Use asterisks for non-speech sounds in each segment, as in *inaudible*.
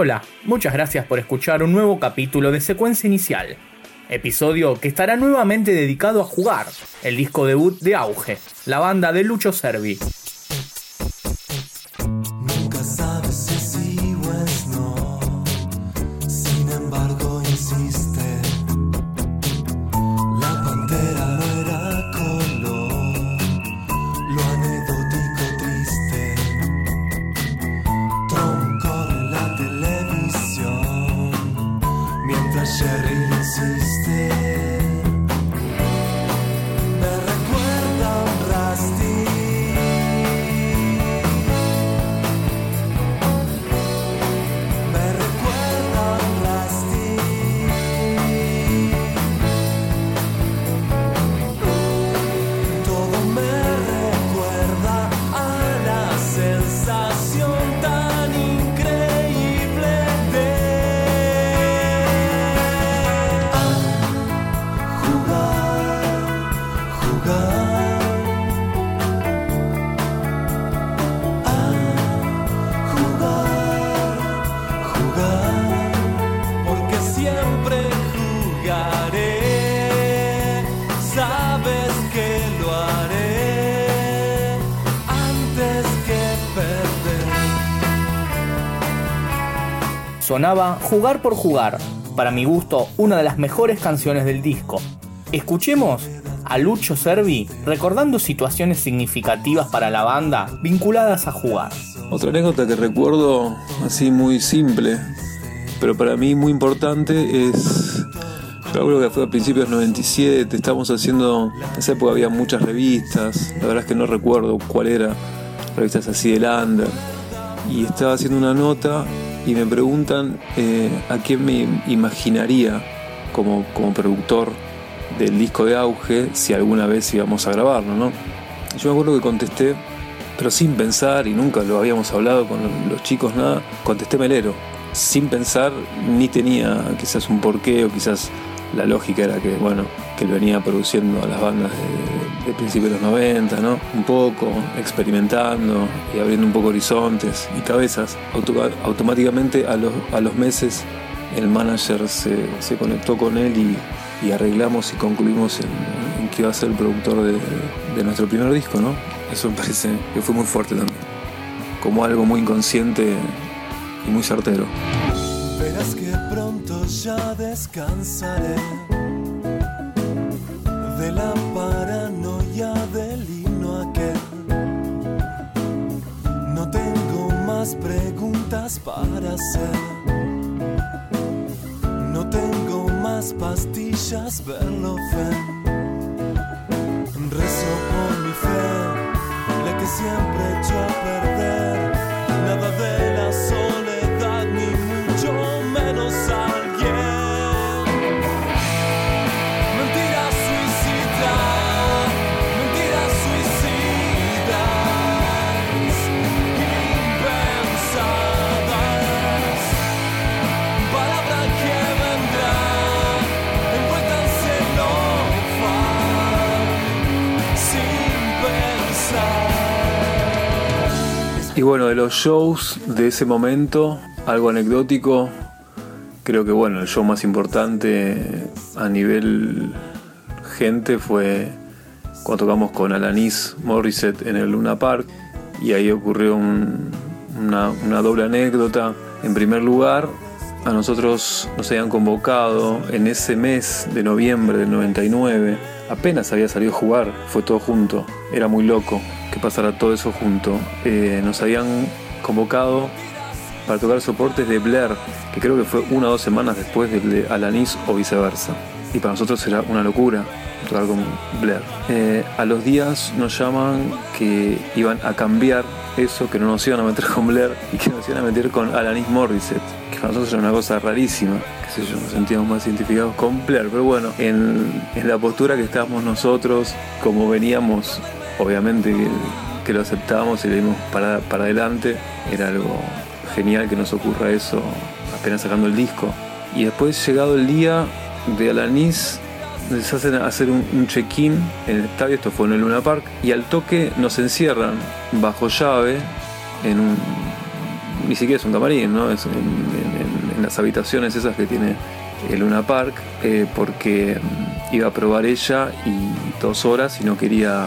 Hola, muchas gracias por escuchar un nuevo capítulo de Secuencia Inicial, episodio que estará nuevamente dedicado a jugar el disco debut de Auge, la banda de Lucho Servi. Sonaba Jugar por Jugar, para mi gusto una de las mejores canciones del disco. Escuchemos a Lucho Servi recordando situaciones significativas para la banda vinculadas a jugar. Otra anécdota que recuerdo así muy simple, pero para mí muy importante es, creo que fue a principios 97, estábamos haciendo, en esa época había muchas revistas, la verdad es que no recuerdo cuál era, revistas así del under, y estaba haciendo una nota y me preguntan eh, a quién me imaginaría como, como productor del disco de auge si alguna vez íbamos a grabarlo, ¿no? Yo me acuerdo que contesté pero sin pensar, y nunca lo habíamos hablado con los chicos, nada, contesté Melero, sin pensar, ni tenía quizás un porqué o quizás la lógica era que, bueno, que venía produciendo a las bandas de, de principios de los 90, ¿no? Un poco, experimentando y abriendo un poco horizontes y cabezas. Auto- automáticamente a los, meses el manager se, conectó con él y, arreglamos y concluimos en, en que iba a ser el productor de, nuestro primer disco, ¿no? Eso me parece que fue muy fuerte también. Como algo muy inconsciente y muy certero. Verás que pronto ya descansaré de la paranoia preguntas para hacer. No tengo más pastillas, verlo fe. Rezo por mi fe, la que siempre echó a perder. Y bueno, de los shows de ese momento, algo anecdótico, creo que bueno, el show más importante a nivel gente fue cuando tocamos con Alanis Morissette en el Luna Park y ahí ocurrió un- una, una doble anécdota. En primer lugar, a nosotros nos habían convocado en ese mes de noviembre del 99. Apenas había salido a jugar, fue todo junto. Era muy loco que pasara todo eso junto. Eh, nos habían convocado para tocar soportes de Blair, que creo que fue una o dos semanas después del de Alanis o viceversa. Y para nosotros era una locura tocar con Blair. Eh, a los días nos llaman que iban a cambiar eso, que no nos iban a meter con Blair y que nos iban a meter con Alanis Morissette, que para nosotros era una cosa rarísima, qué sé yo, nos sentíamos más identificados con Blair, pero bueno, en, en la postura que estábamos nosotros, como veníamos, obviamente que, lo aceptábamos y le dimos para, para adelante, era algo genial que nos ocurra eso apenas sacando el disco. Y después, llegado el día de Alanis, les hacen hacer un, un check-in en el estadio, esto fue en el Luna Park, y al toque nos encierran bajo llave en un. ni siquiera es un camarín, ¿no? Es en, las habitaciones esas que tiene el Luna Park, eh, porque iba a probar ella y dos horas y no quería,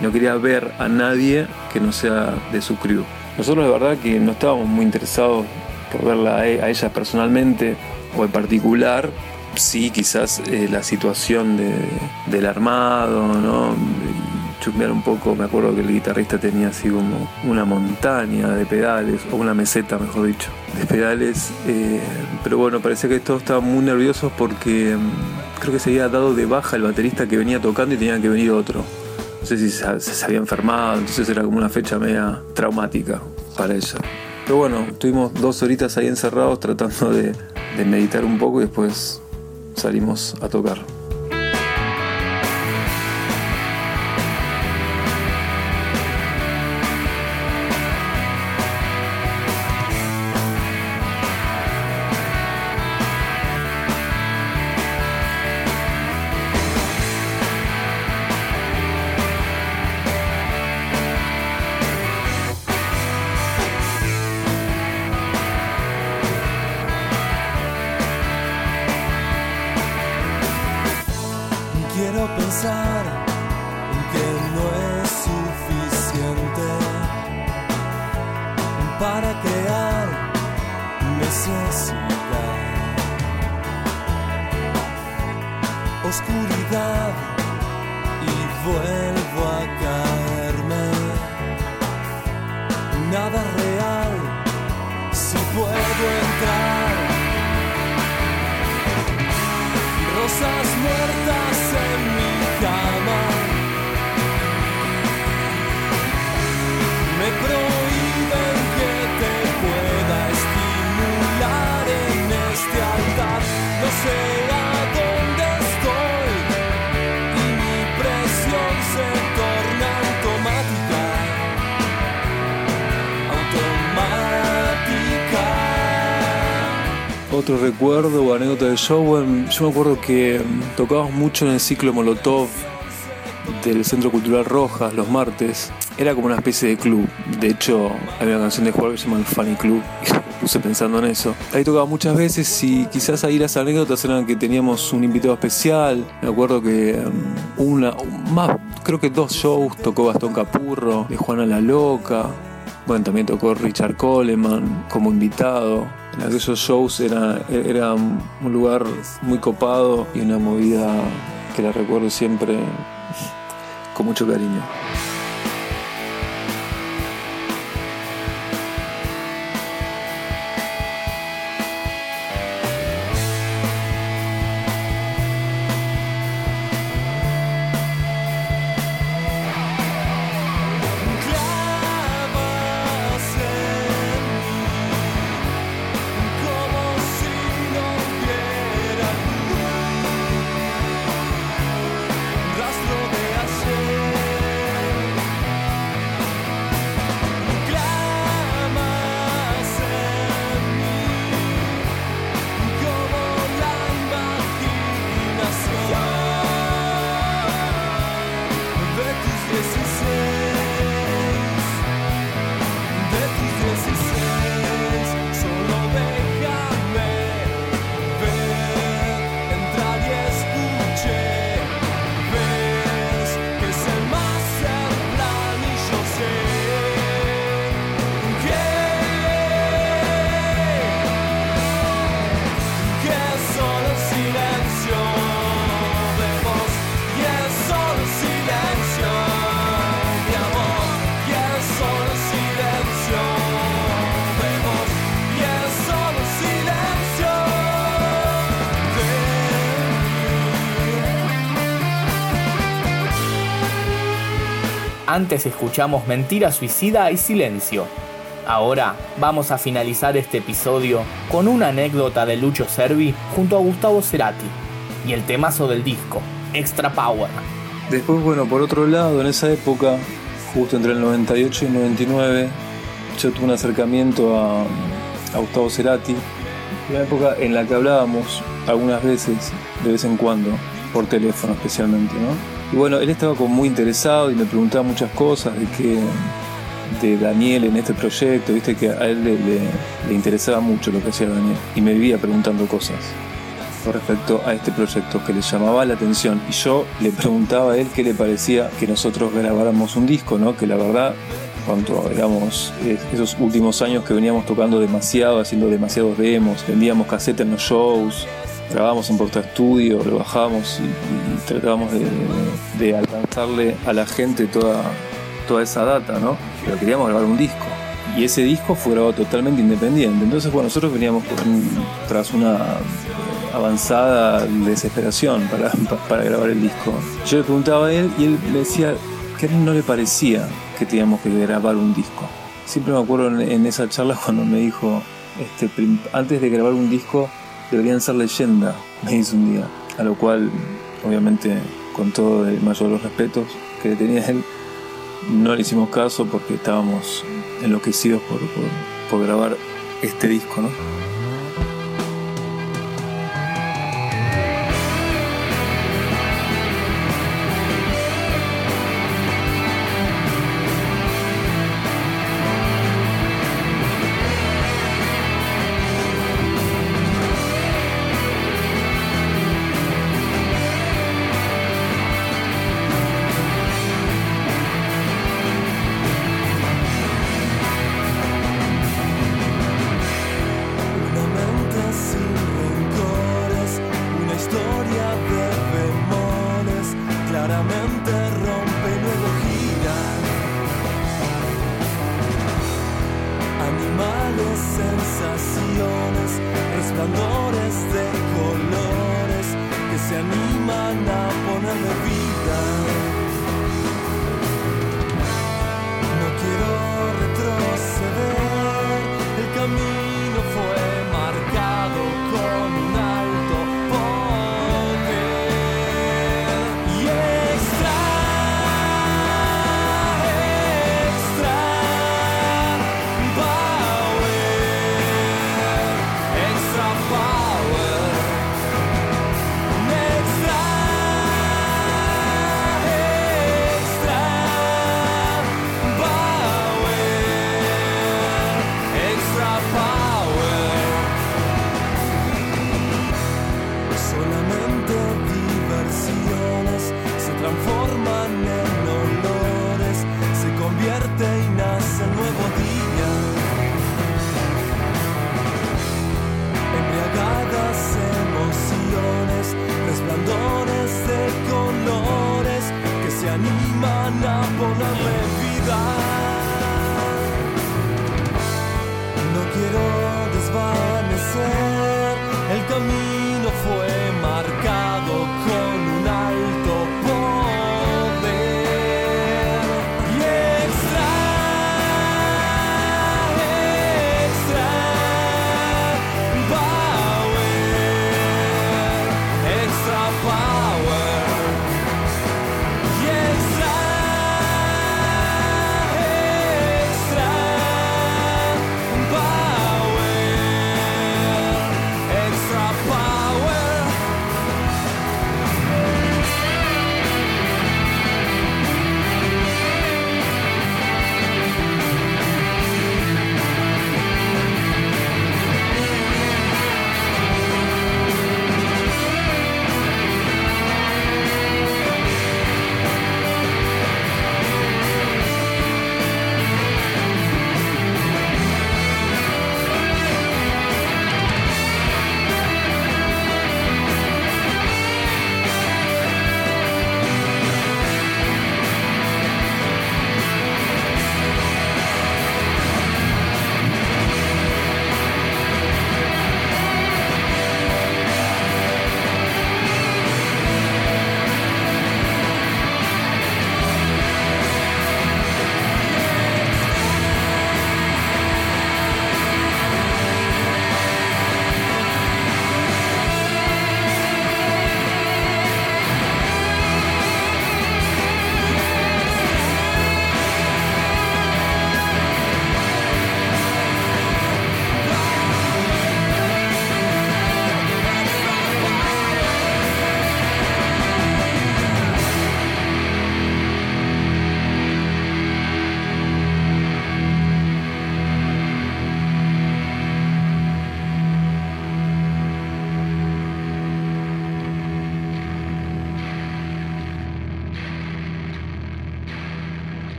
no quería ver a nadie que no sea de su crew. Nosotros de verdad que no estábamos muy interesados por verla a e- ella personalmente o en particular, sí quizás eh, la situación de- del armado, ¿no? Chusmear un poco, me acuerdo que el guitarrista tenía así como una montaña de pedales, o una meseta mejor dicho, de pedales, eh, pero bueno, parecía que todos estaban muy nerviosos porque mm, creo que se había dado de baja el baterista que venía tocando y tenía que venir otro. No sé si se, se había enfermado, entonces era como una fecha media traumática para ella. Pero bueno, estuvimos dos horitas ahí encerrados tratando de, de meditar un poco y después salimos a tocar. Oscuridad y vuelvo a caerme. Nada real si puedo entrar. Rosas muertas Otro recuerdo o anécdota del show, yo me acuerdo que em, tocábamos mucho en el ciclo Molotov del Centro Cultural Rojas los martes. Era como una especie de club. De hecho, hay una canción de juego que se llama El Funny Club *laughs* y me puse pensando en eso. Ahí tocaba muchas veces y quizás ahí las anécdotas eran que teníamos un invitado especial. Me acuerdo que em, una, más, creo que dos shows tocó Gastón Capurro, de Juana la Loca. Bueno, también tocó Richard Coleman como invitado. Aquellos shows era, era un lugar muy copado y una movida que la recuerdo siempre con mucho cariño. Antes escuchamos Mentira Suicida y Silencio. Ahora vamos a finalizar este episodio con una anécdota de Lucho Servi junto a Gustavo Cerati y el temazo del disco, Extra Power. Después, bueno, por otro lado, en esa época, justo entre el 98 y el 99, yo tuve un acercamiento a, a Gustavo Cerati. Una época en la que hablábamos algunas veces, de vez en cuando, por teléfono especialmente, ¿no? Y bueno, él estaba como muy interesado y me preguntaba muchas cosas de qué, de Daniel en este proyecto, viste que a él le, le- le interesaba mucho lo que hacía Daniel y me vivía preguntando cosas con respecto a este proyecto que le llamaba la atención y yo le preguntaba a él qué le parecía que nosotros grabáramos un disco, ¿no? Que la verdad, cuando éramos eh, esos últimos años que veníamos tocando demasiado, haciendo demasiados demos, vendíamos casetas en los shows, grabábamos en Porta Estudio, lo bajábamos y, y tratábamos de, de alcanzarle a la gente toda, toda esa data, ¿no? Pero queríamos grabar un disco. Y ese disco fue grabado totalmente independiente. Entonces, bueno, nosotros veníamos tras una avanzada desesperación para, para grabar el disco. Yo le preguntaba a él y él me decía que a él no le parecía que teníamos que grabar un disco. Siempre me acuerdo en, en esa charla cuando me dijo, este, antes de grabar un disco deberían ser leyenda, me dice un día. A lo cual, obviamente, con todo el mayor de los respetos que tenía él, no le hicimos caso porque estábamos enloquecidos por, por, por grabar este disco, ¿no? animan a ponerle vida.